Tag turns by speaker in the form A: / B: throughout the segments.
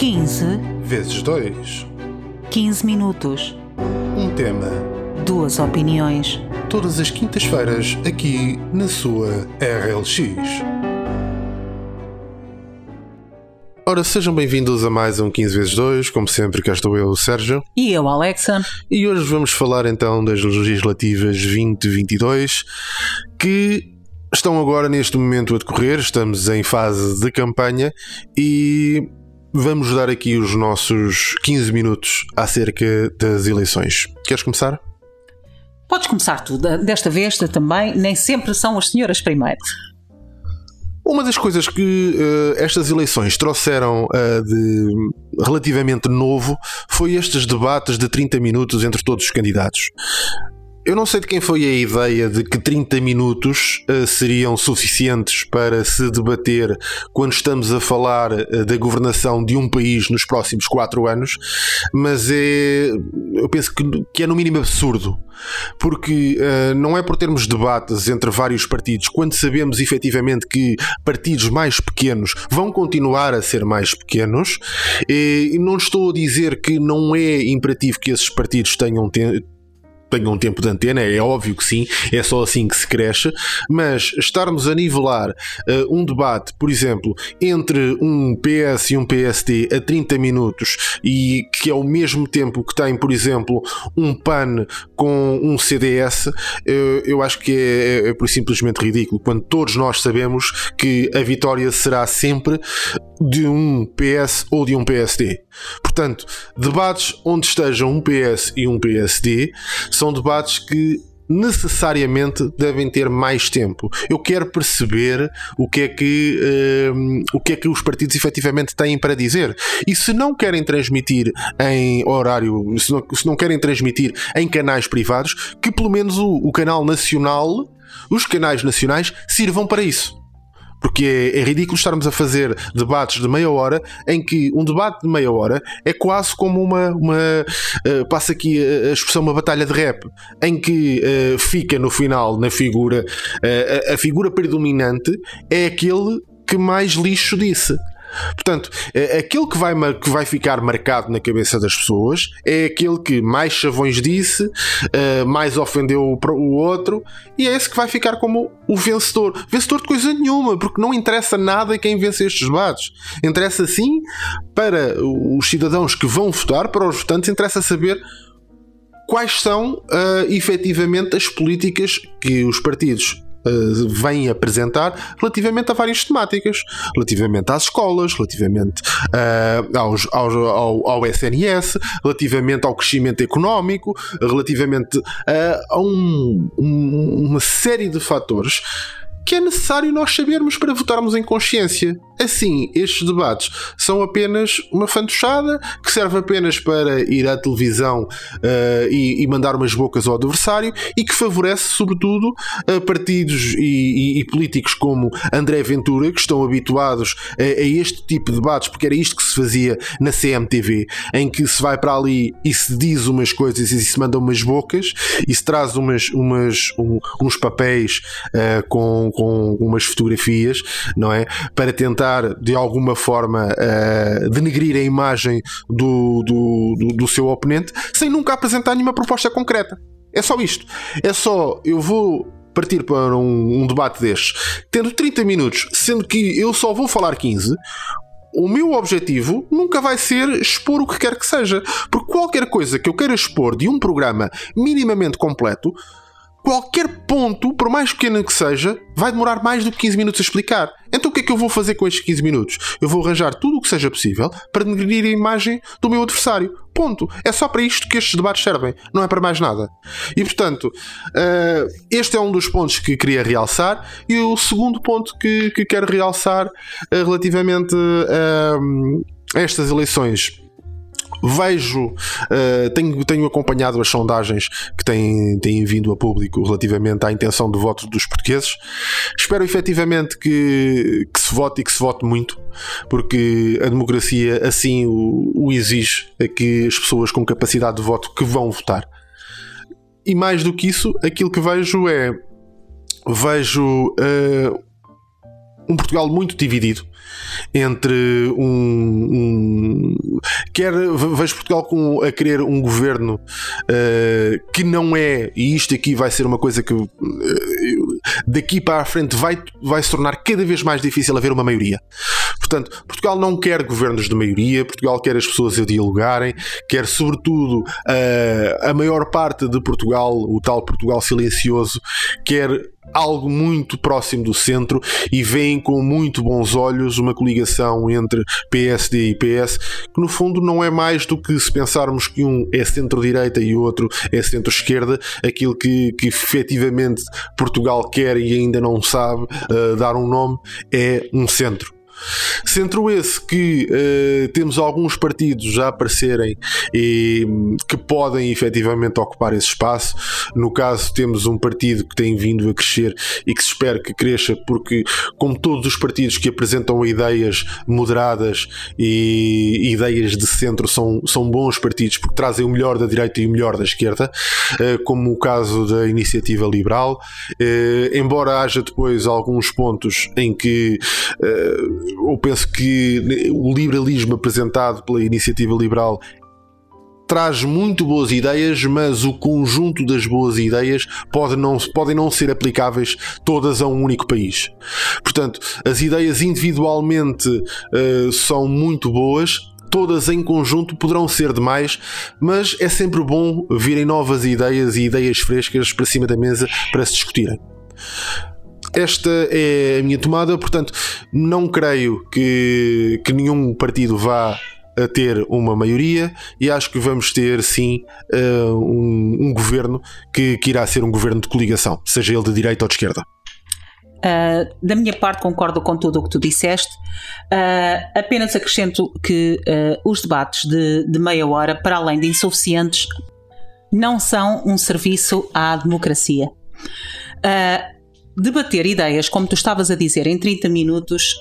A: 15
B: vezes 2.
A: 15 minutos.
B: Um tema.
A: Duas opiniões.
B: Todas as quintas-feiras, aqui na sua RLX. Ora, sejam bem-vindos a mais um 15 vezes 2. Como sempre, cá estou eu, o Sérgio.
A: E eu, Alexa.
B: E hoje vamos falar então das legislativas 2022 que estão agora neste momento a decorrer. Estamos em fase de campanha e vamos dar aqui os nossos 15 minutos acerca das eleições. Queres começar?
A: Podes começar tu. Desta vez também, nem sempre são as senhoras primeiro.
B: Uma das coisas que uh, estas eleições trouxeram uh, de relativamente novo foi estes debates de 30 minutos entre todos os candidatos. Eu não sei de quem foi a ideia de que 30 minutos uh, seriam suficientes para se debater quando estamos a falar uh, da governação de um país nos próximos 4 anos, mas é, eu penso que, que é no mínimo absurdo, porque uh, não é por termos debates entre vários partidos, quando sabemos efetivamente que partidos mais pequenos vão continuar a ser mais pequenos, e não estou a dizer que não é imperativo que esses partidos tenham tenham um tempo de antena, é óbvio que sim, é só assim que se cresce, mas estarmos a nivelar uh, um debate, por exemplo, entre um PS e um PSD a 30 minutos e que ao mesmo tempo que tem, por exemplo, um PAN com um CDS, eu, eu acho que é, é, é simplesmente ridículo, quando todos nós sabemos que a vitória será sempre de um PS ou de um PSD. Portanto, debates onde estejam um PS e um PSD são debates que necessariamente devem ter mais tempo. Eu quero perceber o que é que uh, o que é que os partidos efetivamente têm para dizer. E se não querem transmitir em horário, se não, se não querem transmitir em canais privados, que pelo menos o, o canal nacional, os canais nacionais sirvam para isso. Porque é, ridículo estarmos a fazer debates de meia hora em que um debate de meia hora é quase como uma. uma uh, passa aqui a, expressão uma batalha de rap, em que uh, fica no final na figura. Uh, a, a figura predominante é aquele que mais lixo disse. Portanto, é, aquele que vai, que vai ficar marcado na cabeça das pessoas é aquele que mais chavões disse, uh, mais ofendeu o outro, e é esse que vai ficar como o vencedor. Vencedor de coisa nenhuma, porque não interessa nada quem vence estes debates. Interessa sim para os cidadãos que vão votar, para os votantes, interessa saber quais são uh, efetivamente as políticas que os partidos uh, vêm apresentar relativamente a várias temáticas, relativamente às escolas, relativamente uh, aos, aos, ao, ao, SNS, relativamente ao crescimento económico, relativamente uh, a um, um, uma série de fatores que é necessário nós sabermos para votarmos em consciência. Assim, estes debates são apenas uma fantochada que serve apenas para ir à televisão uh, e, e, mandar umas bocas ao adversário e que favorece, sobretudo, uh, partidos e, e, e, políticos como André Ventura, que estão habituados a, a, este tipo de debates, porque era isto que se fazia na CMTV, em que se vai para ali e se diz umas coisas e se manda umas bocas e se traz umas, umas, um, uns papéis uh, com com, umas fotografias, não é? Para tentar de alguma forma uh, denegrir a imagem do, do, do, do seu oponente sem nunca apresentar nenhuma proposta concreta. É só isto. É só eu vou partir para um, um, debate destes, tendo 30 minutos, sendo que eu só vou falar 15, o meu objetivo nunca vai ser expor o que quer que seja. Porque qualquer coisa que eu queira expor de um programa minimamente completo qualquer ponto, por mais pequeno que seja, vai demorar mais do que 15 minutos a explicar. Então o que é que eu vou fazer com estes 15 minutos? Eu vou arranjar tudo o que seja possível para denegrir a imagem do meu adversário. Ponto. É só para isto que estes debates servem, não é para mais nada. E portanto, uh, este é um dos pontos que queria realçar. E o segundo ponto que, que quero realçar uh, relativamente uh, a estas eleições vejo, uh, tenho, tenho acompanhado as sondagens que têm, têm vindo a público relativamente à intenção de voto dos portugueses. Espero efetivamente que, que se vote e que se vote muito, porque a democracia assim o, o exige a que as pessoas com capacidade de voto que vão votar. E mais do que isso, aquilo que vejo é vejo uh, um Portugal muito dividido entre um, um quer vejo Portugal com a querer um governo uh, que não é e isto aqui vai ser uma coisa que uh, daqui para a frente vai, vai se tornar cada vez mais difícil haver uma maioria. Portanto, Portugal não quer governos de maioria, Portugal quer as pessoas a dialogarem, quer sobretudo uh, a maior parte de Portugal, o tal Portugal silencioso, quer algo muito próximo do centro e veem com muito bons olhos uma coligação entre PSD e PS, que no fundo não é mais do que se pensarmos que um é centro-direita e outro é centro-esquerda, aquilo que, que efetivamente Portugal quer e ainda não sabe uh, dar um nome é um centro. Centro esse que uh, temos alguns partidos já aparecerem e que podem efetivamente ocupar esse espaço. No caso, temos um partido que tem vindo a crescer e que se espera que cresça, porque, como todos os partidos que apresentam ideias moderadas e ideias de centro, são, são bons partidos porque trazem o melhor da direita e o melhor da esquerda, uh, como o caso da Iniciativa Liberal. Uh, embora haja depois alguns pontos em que eu penso que o liberalismo apresentado pela iniciativa liberal traz muito boas ideias, mas o conjunto das boas ideias pode não, podem não ser aplicáveis todas a um único país. Portanto, as ideias individualmente uh, são muito boas, todas em conjunto poderão ser demais, mas é sempre bom virem novas ideias e ideias frescas para cima da mesa para se discutirem. Esta é a minha tomada, portanto, não creio que, que nenhum partido vá a ter uma maioria e acho que vamos ter sim uh, um, um, governo que, que irá ser um governo de coligação, seja ele de direita ou de esquerda.
A: Uh, da minha parte, concordo com tudo o que tu disseste. Uh, apenas acrescento que uh, os debates de, de, meia hora, para além de insuficientes, não são um serviço à democracia debater ideias, como tu estavas a dizer, em 30 minutos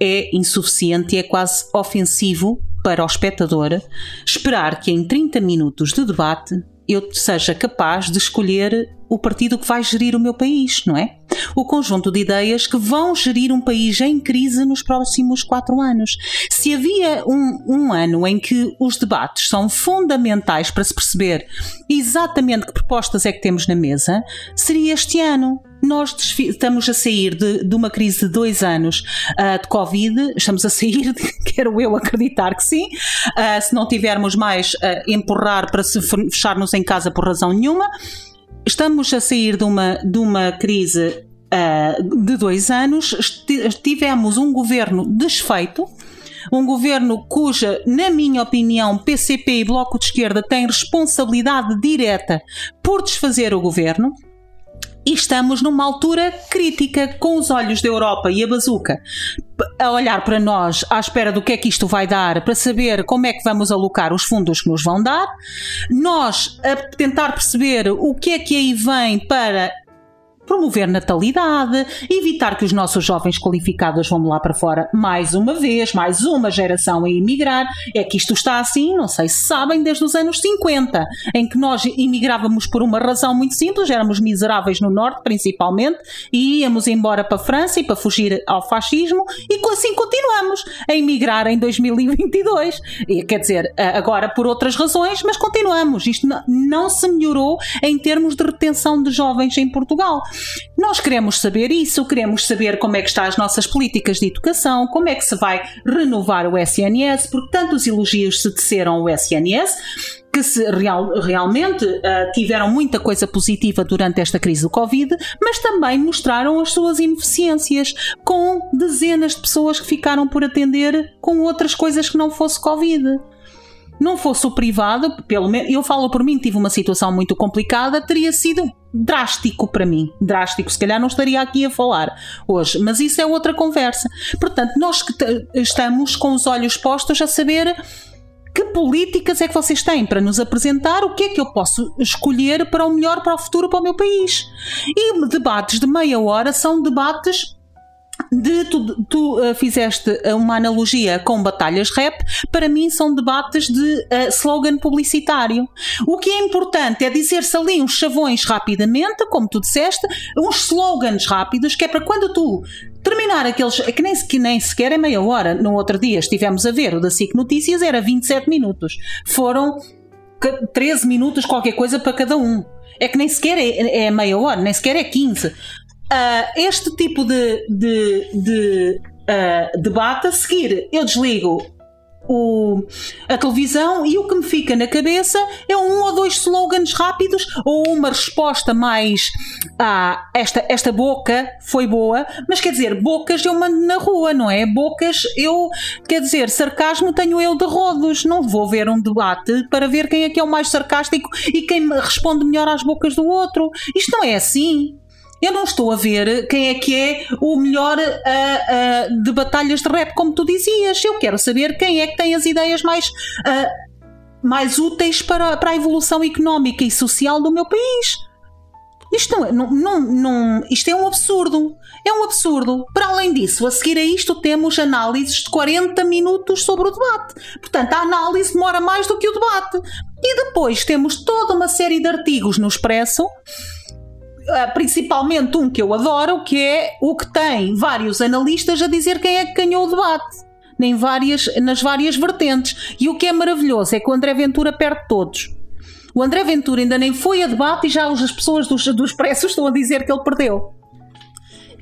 A: é insuficiente e é quase ofensivo para o espectador esperar que em 30 minutos de debate eu seja capaz de escolher o partido que vai gerir o meu país, não é? O conjunto de ideias que vão gerir um país em crise nos próximos quatro anos. Se havia um, um ano em que os debates são fundamentais para se perceber exatamente que propostas é que temos na mesa, seria este ano nós estamos a sair de, de, uma crise de dois anos uh, de Covid, estamos a sair, de, quero eu acreditar que sim, uh, se não tivermos mais uh, empurrar para se fecharmos em casa por razão nenhuma. Estamos a sair de uma, de uma crise de dois anos, tivemos um governo desfeito, um governo cuja, na minha opinião, PCP e Bloco de Esquerda têm responsabilidade direta por desfazer o governo e estamos numa altura crítica, com os olhos da Europa e a bazuca a olhar para nós à espera do que é que isto vai dar, para saber como é que vamos alocar os fundos que nos vão dar, nós a tentar perceber o que é que aí vem para promover natalidade, evitar que os nossos jovens qualificados vão lá para fora mais uma vez, mais uma geração a emigrar. É que isto está assim, não sei se sabem, desde os anos 50, em que nós imigrávamos por uma razão muito simples, éramos miseráveis no norte principalmente, e íamos embora para a França e para fugir ao fascismo, e assim continuamos a emigrar em 2022. E, quer dizer, agora por outras razões, mas continuamos. Isto não se melhorou em termos de retenção de jovens em Portugal. Nós queremos saber isso, queremos saber como é que estão as nossas políticas de educação, como é que se vai renovar o SNS, porque tantos elogios se teceram o SNS, que se real, realmente uh, tiveram muita coisa positiva durante esta crise do Covid, mas também mostraram as suas ineficiências, com dezenas de pessoas que ficaram por atender com outras coisas que não fosse Covid não fosse o privado, pelo menos eu falo por mim, tive uma situação muito complicada, teria sido drástico para mim. Drástico, se calhar não estaria aqui a falar hoje, mas isso é outra conversa. Portanto, nós que estamos com os olhos postos a saber que políticas é que vocês têm para nos apresentar o que é que eu posso escolher para o melhor para o futuro para o meu país. E debates de meia hora são debates de tu, tu uh, fizeste uma analogia com batalhas rap, para mim são debates de uh, slogan publicitário. O que é importante é dizer-se ali uns chavões rapidamente, como tu disseste, uns slogans rápidos, que é para quando tu terminar aqueles. que nem, que nem sequer é meia hora. No outro dia estivemos a ver o da SIC Notícias, era 27 minutos. Foram 13 minutos, qualquer coisa para cada um. É que nem sequer é, é meia hora, nem sequer é 15. Uh, este tipo de, de, de uh, debate a seguir, eu desligo o, a televisão e o que me fica na cabeça é um ou dois slogans rápidos ou uma resposta mais ah, esta, esta boca foi boa, mas quer dizer, bocas eu mando na rua, não é? Bocas eu, quer dizer, sarcasmo tenho eu de rodos, não vou ver um debate para ver quem é que é o mais sarcástico e quem responde melhor às bocas do outro. Isto não é assim. Eu não estou a ver quem é que é o melhor uh, uh, de batalhas de rap, como tu dizias. Eu quero saber quem é que tem as ideias mais, uh, mais úteis para, para a evolução económica e social do meu país. Isto, não, é, não, não, não, isto é um absurdo. É um absurdo. Para além disso, a seguir a isto, temos análises de 40 minutos sobre o debate. Portanto, a análise demora mais do que o debate. E depois temos toda uma série de artigos no Expresso principalmente um que eu adoro, que é o que tem vários analistas a dizer quem é que ganhou o debate. Nem várias, nas várias vertentes. E o que é maravilhoso é que o André Ventura perde todos. O André Ventura ainda nem foi a debate e já as pessoas dos, dos pressos estão a dizer que ele perdeu.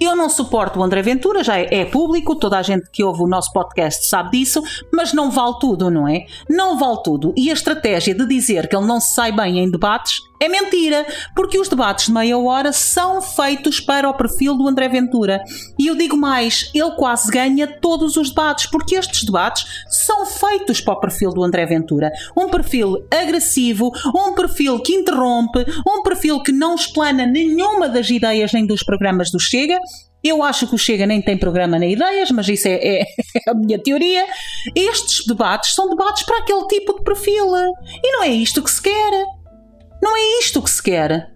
A: Eu não suporto o André Ventura, já é, é, público, toda a gente que ouve o nosso podcast sabe disso, mas não vale tudo, não é? Não vale tudo. E a estratégia de dizer que ele não se sai bem em debates é mentira, porque os debates de meia hora são feitos para o perfil do André Ventura. E eu digo mais, ele quase ganha todos os debates, porque estes debates são feitos para o perfil do André Ventura. Um perfil agressivo, um perfil que interrompe, um perfil que não explana nenhuma das ideias nem dos programas do Chega. Eu acho que o Chega nem tem programa nem ideias, mas isso é, é, é, a minha teoria. Estes debates são debates para aquele tipo de perfil. E não é isto que se quer. Não é isto que se quer.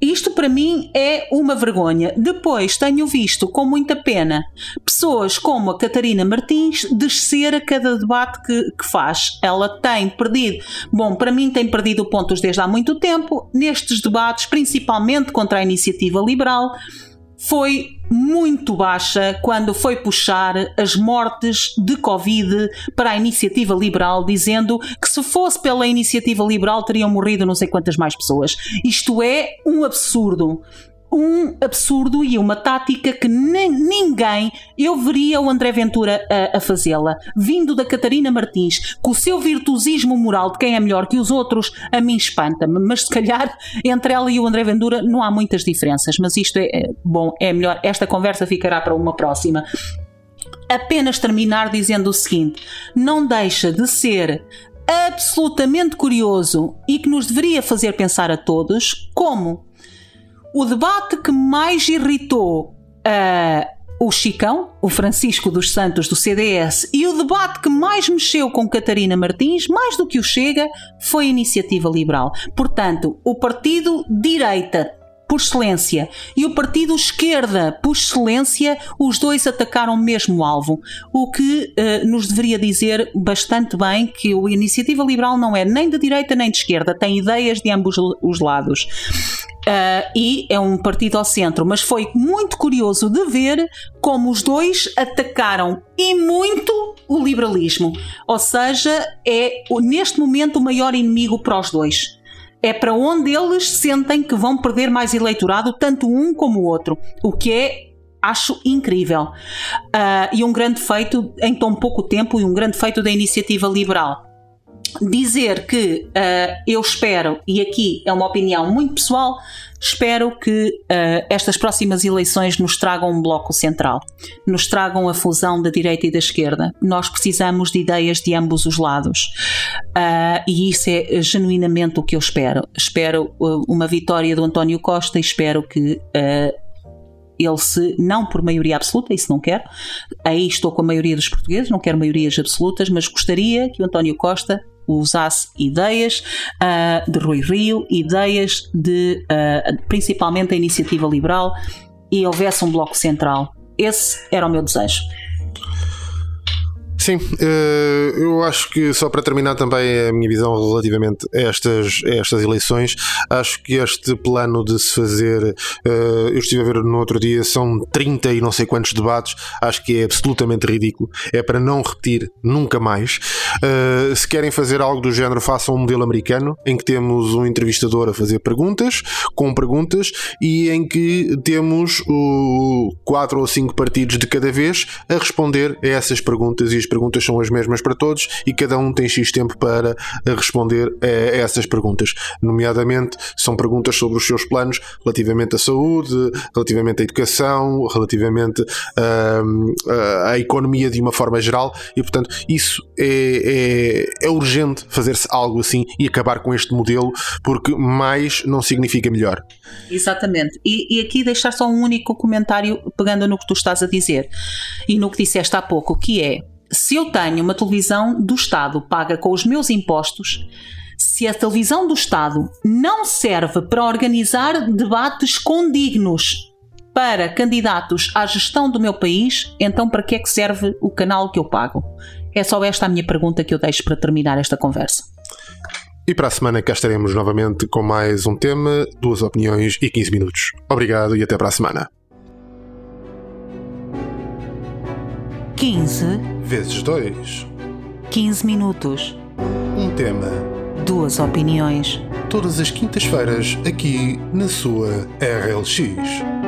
A: Isto para mim é uma vergonha. Depois tenho visto com muita pena pessoas como a Catarina Martins descer a cada debate que, que, faz. Ela tem perdido, bom, para mim tem perdido pontos desde há muito tempo nestes debates, principalmente contra a iniciativa liberal foi muito baixa quando foi puxar as mortes de Covid para a iniciativa liberal, dizendo que se fosse pela iniciativa liberal teriam morrido não sei quantas mais pessoas. Isto é um absurdo um absurdo e uma tática que ninguém eu veria o André Ventura a, a fazê-la. Vindo da Catarina Martins, com o seu virtuosismo moral de quem é melhor que os outros, a mim espanta-me. Mas se calhar entre ela e o André Ventura não há muitas diferenças. Mas isto é, é bom, é melhor. Esta conversa ficará para uma próxima. Apenas terminar dizendo o seguinte: não deixa de ser absolutamente curioso e que nos deveria fazer pensar a todos como o debate que mais irritou uh, o Chicão, o Francisco dos Santos do CDS, e o debate que mais mexeu com Catarina Martins, mais do que o Chega, foi a Iniciativa Liberal. Portanto, o partido direita por excelência, e o partido esquerda, por excelência, os dois atacaram o mesmo alvo, o que uh, nos deveria dizer bastante bem que a Iniciativa Liberal não é nem de direita nem de esquerda, tem ideias de ambos os lados. Uh, e é um partido ao centro, mas foi muito curioso de ver como os dois atacaram e muito o liberalismo. Ou seja, é neste momento o maior inimigo para os dois. É para onde eles sentem que vão perder mais eleitorado, tanto um como o outro. O que é acho incrível. Uh, e um grande feito em tão pouco tempo e um grande feito da iniciativa liberal dizer que uh, eu espero, e aqui é uma opinião muito pessoal, espero que uh, estas próximas eleições nos tragam um bloco central, nos tragam a fusão da direita e da esquerda. Nós precisamos de ideias de ambos os lados uh, e isso é genuinamente o que eu espero. Espero uma vitória do António Costa e espero que ele se, não por maioria absoluta, isso não quero, aí estou com a maioria dos portugueses, não quero maiorias absolutas, mas gostaria que o António Costa usasse ideias uh, de Rui Rio, ideias de uh, principalmente a iniciativa liberal e houvesse um bloco central. Esse era o meu desejo.
B: Sim, eh, eu acho que só para terminar também a minha visão relativamente a estas, a estas eleições, acho que este plano de se fazer, eh, eu estive a ver no outro dia, são 30 e não sei quantos debates, acho que é absolutamente ridículo, é para não repetir nunca mais. Eh, se querem fazer algo do género, façam um modelo americano, em que temos um entrevistador a fazer perguntas, com perguntas, e em que temos o quatro ou cinco partidos de cada vez a responder a essas perguntas e as perguntas são as mesmas para todos e cada um tem X tempo para eh, responder a essas perguntas. Nomeadamente, são perguntas sobre os seus planos relativamente à saúde, relativamente à educação, relativamente uh, à economia de uma forma geral e, portanto, isso é, é, é urgente fazer-se algo assim e acabar com este modelo porque mais não significa melhor.
A: Exatamente. E, e aqui deixar só um único comentário pegando no que tu estás a dizer e no que disseste há pouco, que é se eu tenho uma televisão do Estado paga com os meus impostos, se a televisão do Estado não serve para organizar debates condignos para candidatos à gestão do meu país, então para que é que serve o canal que eu pago? É só esta a minha pergunta que eu deixo para terminar esta conversa.
B: E para a semana cá estaremos novamente com mais um tema, duas opiniões e 15 minutos. Obrigado e até para a semana.
A: 15
B: vezes 2.
A: 15 minutos.
B: Um tema.
A: Duas opiniões.
B: Todas as quintas-feiras aqui na sua RLX.